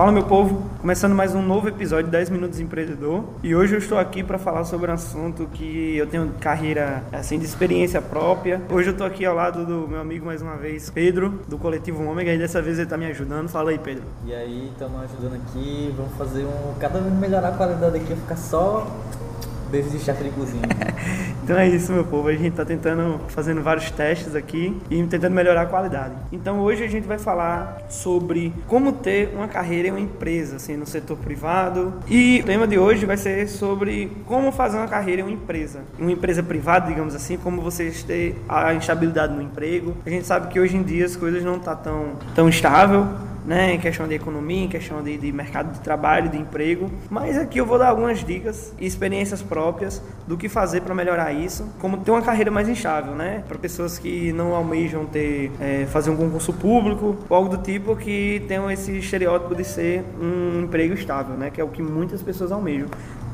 Fala meu povo, começando mais um novo episódio de 10 Minutos Empreendedor. E hoje eu estou aqui para falar sobre um assunto que eu tenho carreira assim de experiência própria. Hoje eu estou aqui ao lado do meu amigo mais uma vez, Pedro, do Coletivo Ômega, e dessa vez ele está me ajudando. Fala aí, Pedro. E aí, estamos ajudando aqui, vamos fazer um. Cada vez melhorar a qualidade aqui, ficar só Beijo de chefe de cozinha. então é isso, meu povo. A gente está tentando, fazendo vários testes aqui e tentando melhorar a qualidade. Então hoje a gente vai falar sobre como ter uma carreira em uma empresa, assim, no setor privado. E o tema de hoje vai ser sobre como fazer uma carreira em uma empresa. Em uma empresa privada, digamos assim, como vocês ter a instabilidade no emprego. A gente sabe que hoje em dia as coisas não estão tá tão, tão estável né, em questão de economia, em questão de, de, mercado de trabalho, de emprego. Mas aqui eu vou dar algumas dicas e experiências próprias do que fazer para melhorar isso, como ter uma carreira mais instável, né, para pessoas que não almejam ter é, fazer um concurso público ou algo do tipo que tenham esse estereótipo de ser um emprego estável, né, que é o que muitas pessoas almejam.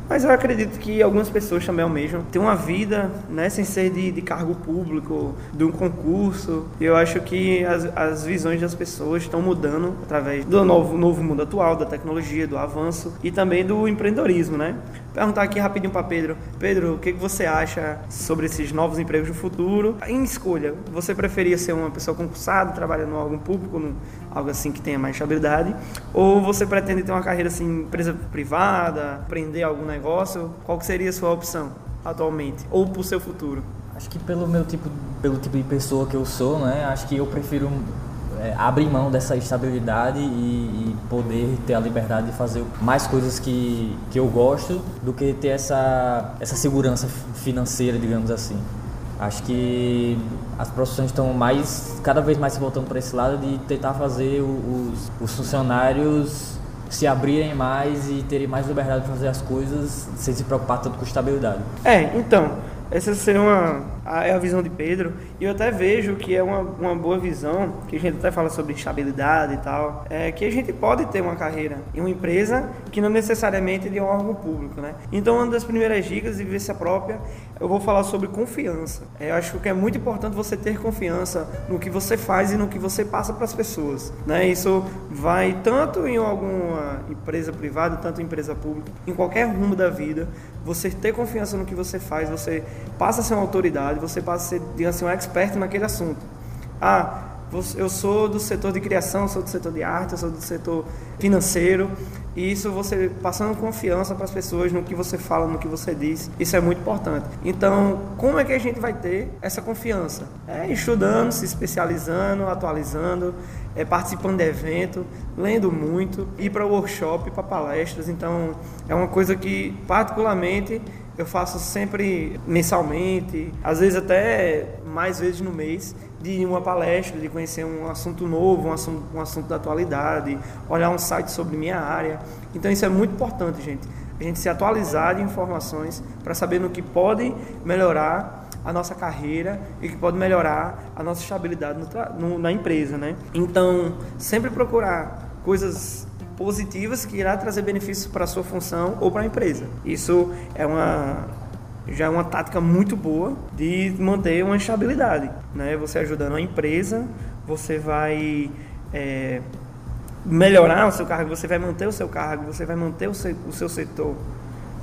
Mas eu acredito que algumas pessoas também almejam ter uma vida, né, sem ser de, de cargo público, de um concurso. Eu acho que as, as visões das pessoas estão mudando através do novo, novo mundo atual, da tecnologia, do avanço e também do empreendedorismo, né? Perguntar aqui rapidinho para Pedro. Pedro, o que, que você acha sobre esses novos empregos do futuro? Em escolha, você preferia ser uma pessoa concursada, trabalhando em órgão público, num, algo assim que tenha mais estabilidade? Ou você pretende ter uma carreira assim, empresa privada, aprender algum negócio? Qual seria a sua opção atualmente? Ou para o seu futuro? Acho que pelo meu tipo, pelo tipo de pessoa que eu sou, né? Acho que eu prefiro é, mão dessa estabilidade e, e, poder ter a liberdade de fazer mais coisas que, que eu gosto do que ter essa, essa segurança financeira, digamos assim. Acho que as profissões estão mais cada vez mais se voltando para esse lado de tentar fazer os, os funcionários se abrirem mais e terem mais liberdade para fazer as coisas sem se preocupar tanto com estabilidade. É, então, essa seria uma, a, é a visão de Pedro. E eu até vejo que é uma, uma boa visão, que a gente até fala sobre estabilidade e tal, é que a gente pode ter uma carreira em uma empresa que não necessariamente de um órgão público, né? Então, uma das primeiras dicas de vivência própria, eu vou falar sobre confiança. É, eu acho que é muito importante você ter confiança no que você faz e no que você passa para as pessoas, né? Isso vai tanto em alguma empresa privada, tanto em empresa pública, em qualquer rumo da vida, você ter confiança no que você faz, você passa a ser uma autoridade, você passa a ser, digamos assim, um expert naquele assunto. Ah, eu sou do setor de criação, sou do setor de arte, sou do setor financeiro. E isso você passando confiança para as pessoas no que você fala, no que você diz, isso é muito importante. Então, como é que a gente vai ter essa confiança? É estudando, se especializando, atualizando, é participando de evento, lendo muito, ir para workshop, para palestras. Então, é uma coisa que particularmente eu faço sempre mensalmente, às vezes até mais vezes no mês, de uma palestra, de conhecer um assunto novo, um assunto, um assunto da atualidade, olhar um site sobre minha área. Então isso é muito importante, gente. A gente se atualizar de informações para saber no que pode melhorar a nossa carreira e que pode melhorar a nossa estabilidade no, no, na empresa, né? Então, sempre procurar coisas positivas que irá trazer benefícios para a sua função ou para a empresa. Isso é uma já é uma tática muito boa de manter uma estabilidade, né? Você ajudando a empresa, você vai é, melhorar o seu cargo, você vai manter o seu cargo, você vai manter o seu, o seu setor.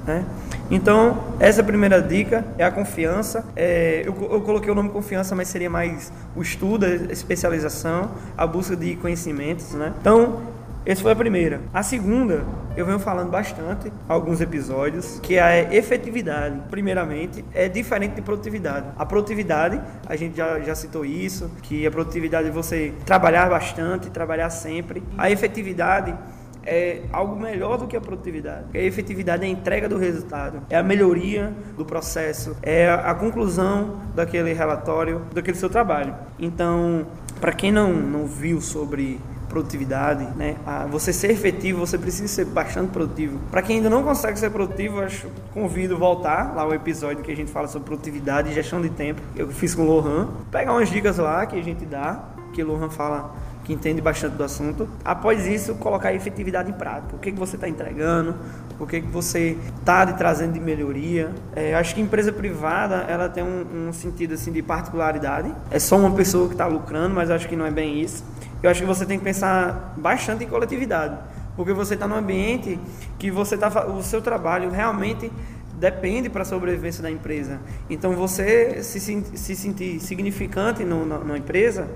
Né? Então, essa primeira dica é a confiança. É, eu, eu, coloquei o nome confiança, mas seria mais o estudo, a especialização, a busca de conhecimentos. Né? Então, essa foi a primeira. A segunda, eu venho falando bastante, alguns episódios, que é a efetividade. Primeiramente, é diferente de produtividade. A produtividade, a gente já, já citou isso, que a produtividade é você trabalhar bastante, trabalhar sempre. A efetividade é algo melhor do que a produtividade. A efetividade é a entrega do resultado, é a melhoria do processo, é a conclusão daquele relatório, daquele seu trabalho. Então, para quem não, não viu sobre produtividade, né? A você ser efetivo, você precisa ser bastante produtivo. Para quem ainda não consegue ser produtivo, acho, convido voltar lá o episódio que a gente fala sobre produtividade e gestão de tempo. Eu fiz com o Lohan. Pegar umas dicas lá que a gente dá, que o Lohan fala que entende bastante do assunto. Após isso, colocar a efetividade em prática. O que, que você está entregando, o que, que você está trazendo de melhoria. É, acho que empresa privada ela tem um, um, sentido assim de particularidade. É só uma pessoa que está lucrando, mas acho que não é bem isso eu acho que você tem que pensar bastante em coletividade. Porque você está num ambiente que você tá, o seu trabalho realmente depende para a sobrevivência da empresa. Então, você se, se sentir significante no, na, na empresa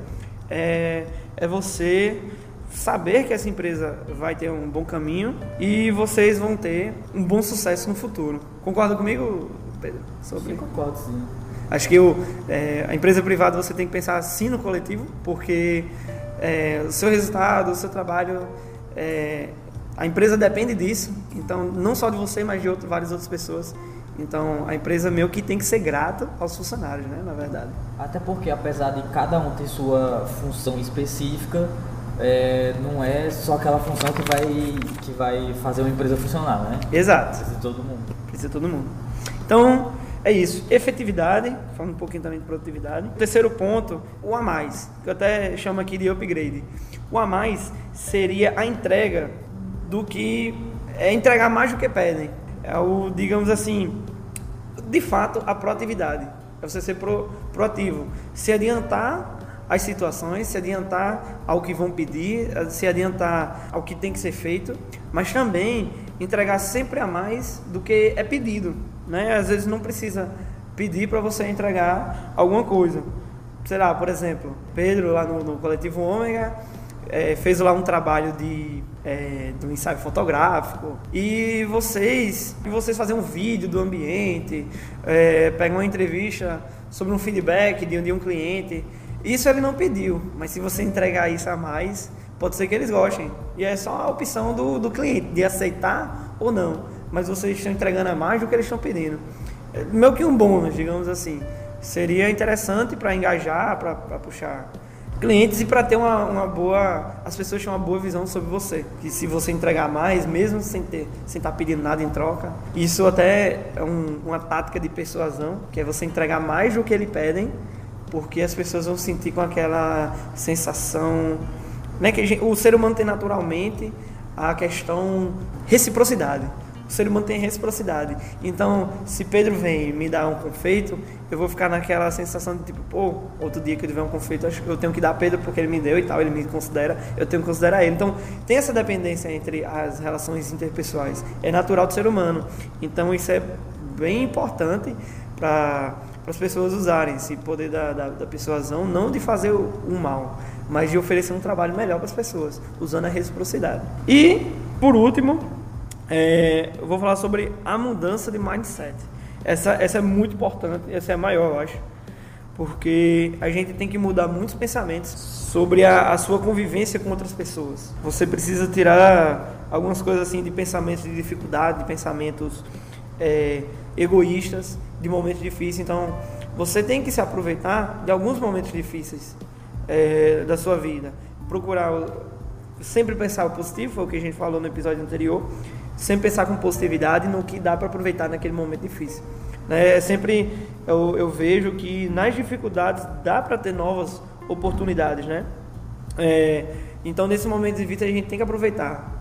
é, é você saber que essa empresa vai ter um bom caminho e vocês vão ter um bom sucesso no futuro. Concorda comigo, Pedro? Sobre... Sim, concordo, sim. Acho que o, é, a empresa privada você tem que pensar assim no coletivo, porque é, o seu resultado, o seu trabalho, é, a empresa depende disso. Então, não só de você, mas de outro, várias outras pessoas. Então, a empresa meio que tem que ser grata aos funcionários, né, na verdade. Até porque, apesar de cada um ter sua função específica, é, não é só aquela função que vai, que vai fazer uma empresa funcionar, né? Exato. Precisa de todo mundo. Precisa de todo mundo. Então, é isso. Efetividade, falando um pouquinho também de produtividade. terceiro ponto, o a mais, que eu até chamo aqui de upgrade. O a mais seria a entrega do que é entregar mais do que pedem. É o, digamos assim, de fato, a proatividade. É você ser pro, proativo. Se adiantar as situações, se adiantar ao que vão pedir, se adiantar ao que tem que ser feito, mas também entregar sempre a mais do que é pedido. Né? Às vezes não precisa pedir para você entregar alguma coisa. Sei lá, por exemplo, Pedro lá no, no Coletivo Ômega é, fez lá um trabalho de, é, um ensaio fotográfico e vocês e vocês fazem um vídeo do ambiente, é, pegam uma entrevista sobre um feedback de, de um cliente isso ele não pediu, mas se você entregar isso a mais, pode ser que eles gostem. E é só a opção do, do cliente, de aceitar ou não. Mas vocês estão entregando a mais do que eles estão pedindo. É meio que um bônus, digamos assim. Seria interessante para engajar, para puxar clientes e para ter uma, uma boa. As pessoas têm uma boa visão sobre você. Que se você entregar mais, mesmo sem ter, sem estar tá pedindo nada em troca, isso até é um, uma tática de persuasão, que é você entregar mais do que eles pedem porque as pessoas vão sentir com aquela sensação, né, que gente, o ser humano tem naturalmente a questão reciprocidade. O ser humano tem reciprocidade. Então, se Pedro vem me dar um confeito, eu vou ficar naquela sensação de tipo, pô, outro dia que eu tiver um confeito, eu tenho que dar a Pedro porque ele me deu e tal, ele me considera, eu tenho que considerar ele. Então, tem essa dependência entre as relações interpessoais. É natural do ser humano. Então, isso é bem importante para as pessoas usarem esse poder da, da, da, persuasão, não de fazer o, o mal, mas de oferecer um trabalho melhor para as pessoas, usando a reciprocidade. E, por último, é, eu vou falar sobre a mudança de mindset. Essa, essa é muito importante, essa é maior, eu acho, porque a gente tem que mudar muitos pensamentos sobre a, a sua convivência com outras pessoas. Você precisa tirar algumas coisas assim de pensamentos de dificuldade, de pensamentos é, egoístas de momentos difíceis. Então, você tem que se aproveitar de alguns momentos difíceis é, da sua vida. Procurar sempre pensar o positivo, foi o que a gente falou no episódio anterior. Sempre pensar com positividade no que dá para aproveitar naquele momento difícil. Né? É sempre eu, eu vejo que nas dificuldades dá para ter novas oportunidades, né? É, então, nesse momento de vida, a gente tem que aproveitar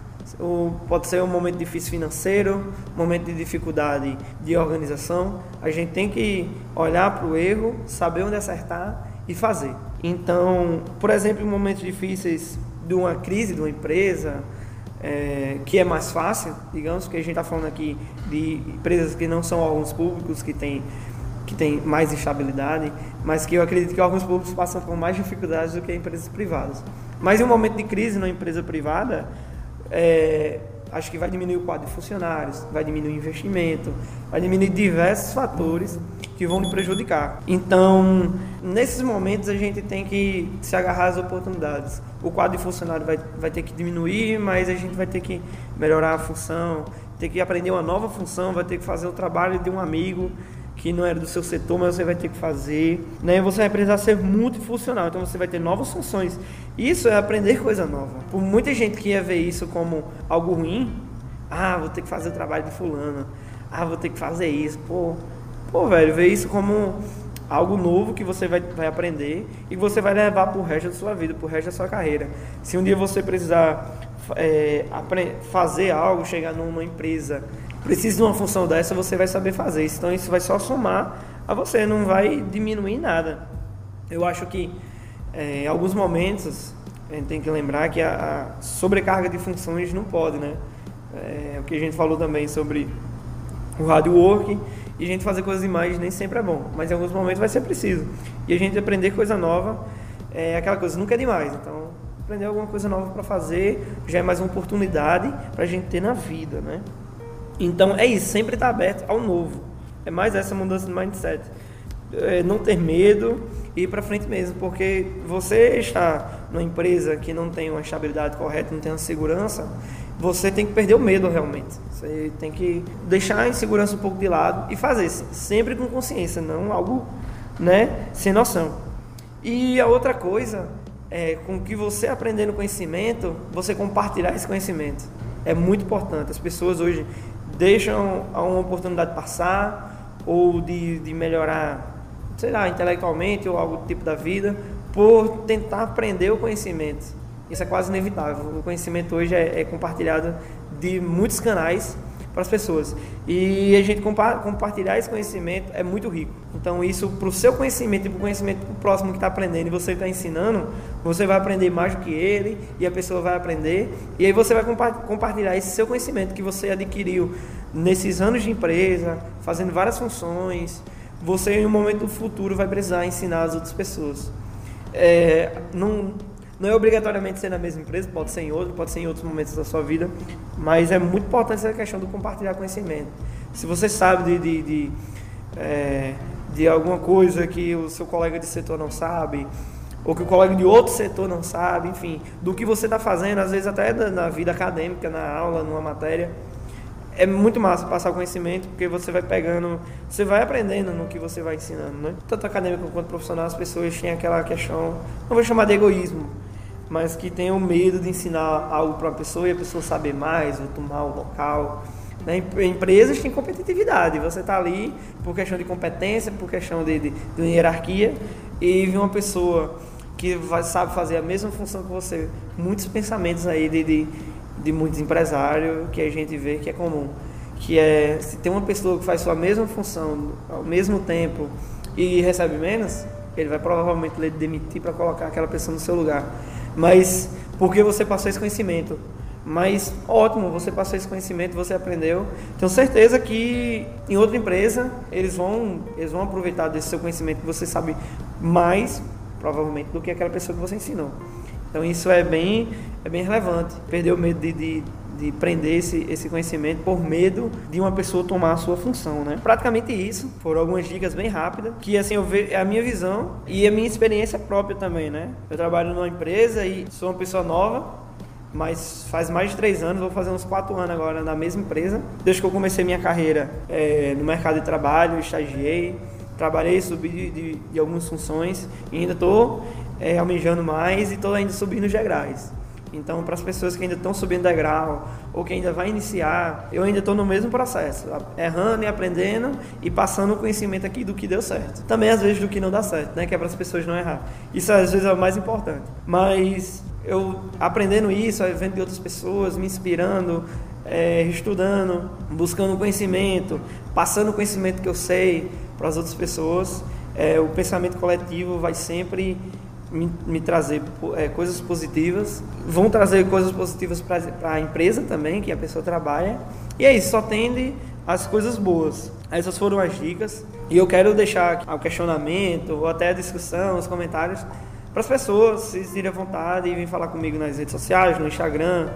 pode ser um momento difícil financeiro, momento de dificuldade de organização. A gente tem que olhar para o erro, saber onde acertar e fazer. Então, por exemplo, em momentos difíceis de uma crise de uma empresa, é, que é mais fácil, digamos, que a gente está falando aqui de empresas que não são órgãos públicos, que têm que tem mais instabilidade, mas que eu acredito que órgãos públicos passam por mais dificuldades do que empresas privadas. Mas em um momento de crise numa empresa privada, é, acho que vai diminuir o quadro de funcionários, vai diminuir o investimento, vai diminuir diversos fatores que vão lhe prejudicar. Então, nesses momentos a gente tem que se agarrar às oportunidades. O quadro de funcionário vai, vai ter que diminuir, mas a gente vai ter que melhorar a função, ter que aprender uma nova função, vai ter que fazer o trabalho de um amigo que não era do seu setor, mas você vai ter que fazer. Né? Você vai precisar ser multifuncional, então você vai ter novas funções. Isso é aprender coisa nova. Por muita gente que ia ver isso como algo ruim, ah, vou ter que fazer o trabalho de fulano, ah, vou ter que fazer isso, pô, pô, velho, ver isso como algo novo que você vai, vai aprender e você vai levar para o resto da sua vida, para o resto da sua carreira. Se um dia você precisar é, fazer algo, chegar numa empresa precisa de uma função dessa, você vai saber fazer isso. Então isso vai só somar a você, não vai diminuir nada. Eu acho que é, em alguns momentos A gente tem que lembrar que a, a sobrecarga de funções não pode, né? É, o que a gente falou também sobre o hard work e a gente fazer coisas demais nem sempre é bom, mas em alguns momentos vai ser preciso. E a gente aprender coisa nova é aquela coisa, nunca é demais. Então, aprender alguma coisa nova para fazer já é mais uma oportunidade para a gente ter na vida, né? Então é isso, sempre estar tá aberto ao novo. É mais essa mudança de mindset. É não ter medo e ir para frente mesmo, porque você está numa empresa que não tem uma estabilidade correta, não tem uma segurança, você tem que perder o medo realmente. Você tem que deixar a insegurança um pouco de lado e fazer sempre com consciência, não algo, né, sem noção. E a outra coisa é com que você aprendendo conhecimento, você compartilhar esse conhecimento. É muito importante. As pessoas hoje deixam uma oportunidade passar ou de, de melhorar, sei lá, intelectualmente ou algo do tipo da vida, por tentar aprender o conhecimento. Isso é quase inevitável. O conhecimento hoje é, é compartilhado de muitos canais para as pessoas. E a gente compa compartilhar esse conhecimento é muito rico. Então, isso para o seu conhecimento e para o conhecimento do próximo que está aprendendo e você está ensinando, você vai aprender mais do que ele e a pessoa vai aprender. E aí você vai compa compartilhar esse seu conhecimento que você adquiriu nesses anos de empresa, fazendo várias funções. Você, em um momento futuro, vai precisar ensinar as outras pessoas. É, não não é obrigatoriamente ser na mesma empresa, pode ser em outro, pode ser em outros momentos da sua vida, mas é muito importante essa questão do compartilhar conhecimento. Se você sabe de, de, de, é, de alguma coisa que o seu colega de setor não sabe, ou que o colega de outro setor não sabe, enfim, do que você está fazendo, às vezes até na vida acadêmica, na aula, numa matéria, é muito massa passar o conhecimento, porque você vai pegando, você vai aprendendo no que você vai ensinando, né? Tanto acadêmico quanto profissional, as pessoas têm aquela questão, não vou chamar de egoísmo, mas que tenham medo de ensinar algo para uma pessoa e a pessoa saber mais, ou tomar o local. Né? Empresas têm competitividade, você está ali por questão de competência, por questão de, de, de hierarquia, e vir uma pessoa que vai, sabe fazer a mesma função que você, muitos pensamentos aí de, de, de muitos empresários que a gente vê que é comum, que é se tem uma pessoa que faz sua mesma função ao mesmo tempo e recebe menos, ele vai provavelmente lhe demitir para colocar aquela pessoa no seu lugar. Mas porque você passou esse conhecimento. Mas ótimo, você passou esse conhecimento, você aprendeu. Tenho certeza que em outra empresa eles vão, eles vão aproveitar desse seu conhecimento que você sabe mais, provavelmente, do que aquela pessoa que você ensinou. Então isso é bem, é bem relevante. Perder o medo de, de de prender esse, esse conhecimento por medo de uma pessoa tomar a sua função, né? Praticamente isso. Foram algumas dicas bem rápidas, que assim, eu vejo, é a minha visão e a minha experiência própria também, né? Eu trabalho numa empresa e sou uma pessoa nova, mas faz mais de três anos, vou fazer uns quatro anos agora na mesma empresa. Desde que eu comecei minha carreira é, no mercado de trabalho, estagiei, trabalhei, subi de, de, de algumas funções e ainda estou é, almejando mais e estou ainda subindo os degraus. Então, para as pessoas que ainda estão subindo degrau ou que ainda vai iniciar, eu ainda estou no mesmo processo, errando e aprendendo e passando o conhecimento aqui do que deu certo. Também às vezes do que não dá certo, né? Que é para as pessoas não errar. Isso às vezes é o mais importante. Mas eu aprendendo isso, vendo de outras pessoas, me inspirando, é, estudando, buscando conhecimento, passando o conhecimento que eu sei para as outras pessoas, é, o pensamento coletivo vai sempre me, me trazer é, coisas positivas, vão trazer coisas positivas para a empresa também, que a pessoa trabalha. E é isso, só tende as coisas boas. Essas foram as dicas. E eu quero deixar o questionamento, ou até a discussão, os comentários, para as pessoas se sentirem à vontade e vir falar comigo nas redes sociais, no Instagram,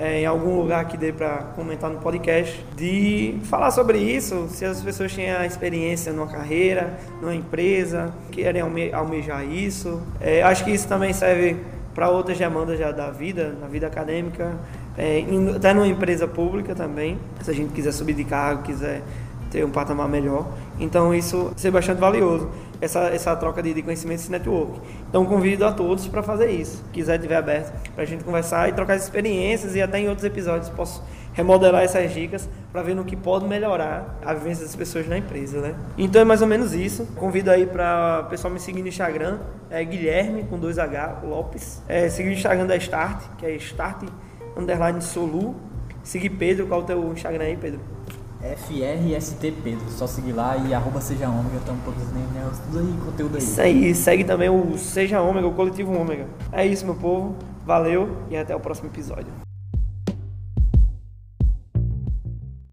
é, em algum lugar que dê para comentar no podcast, de falar sobre isso, se as pessoas têm a experiência numa carreira, numa empresa, querem alme almejar isso. É, acho que isso também serve para outras demandas já da vida, na vida acadêmica, é, até numa empresa pública também, se a gente quiser subir de cargo, quiser ter um patamar melhor. Então isso ser bastante valioso essa, essa troca de, de conhecimentos e network. Então convido a todos para fazer isso. Quiser estiver aberto para a gente conversar e trocar experiências e até em outros episódios posso remodelar essas dicas para ver no que pode melhorar a vivência das pessoas na empresa, né? Então é mais ou menos isso. Convido aí para o pessoal me seguir no Instagram, é Guilherme com 2H Lopes. É, seguir o Instagram da Start, que é Start underline Solu. Seguir Pedro, qual é o teu Instagram aí, Pedro? FRST Pedro, só seguir lá e arroba Seja Ômega, estamos produzindo tudo aí, conteúdo aí. Isso aí, segue também o Seja Ômega, o Coletivo Ômega. É isso, meu povo. Valeu e até o próximo episódio.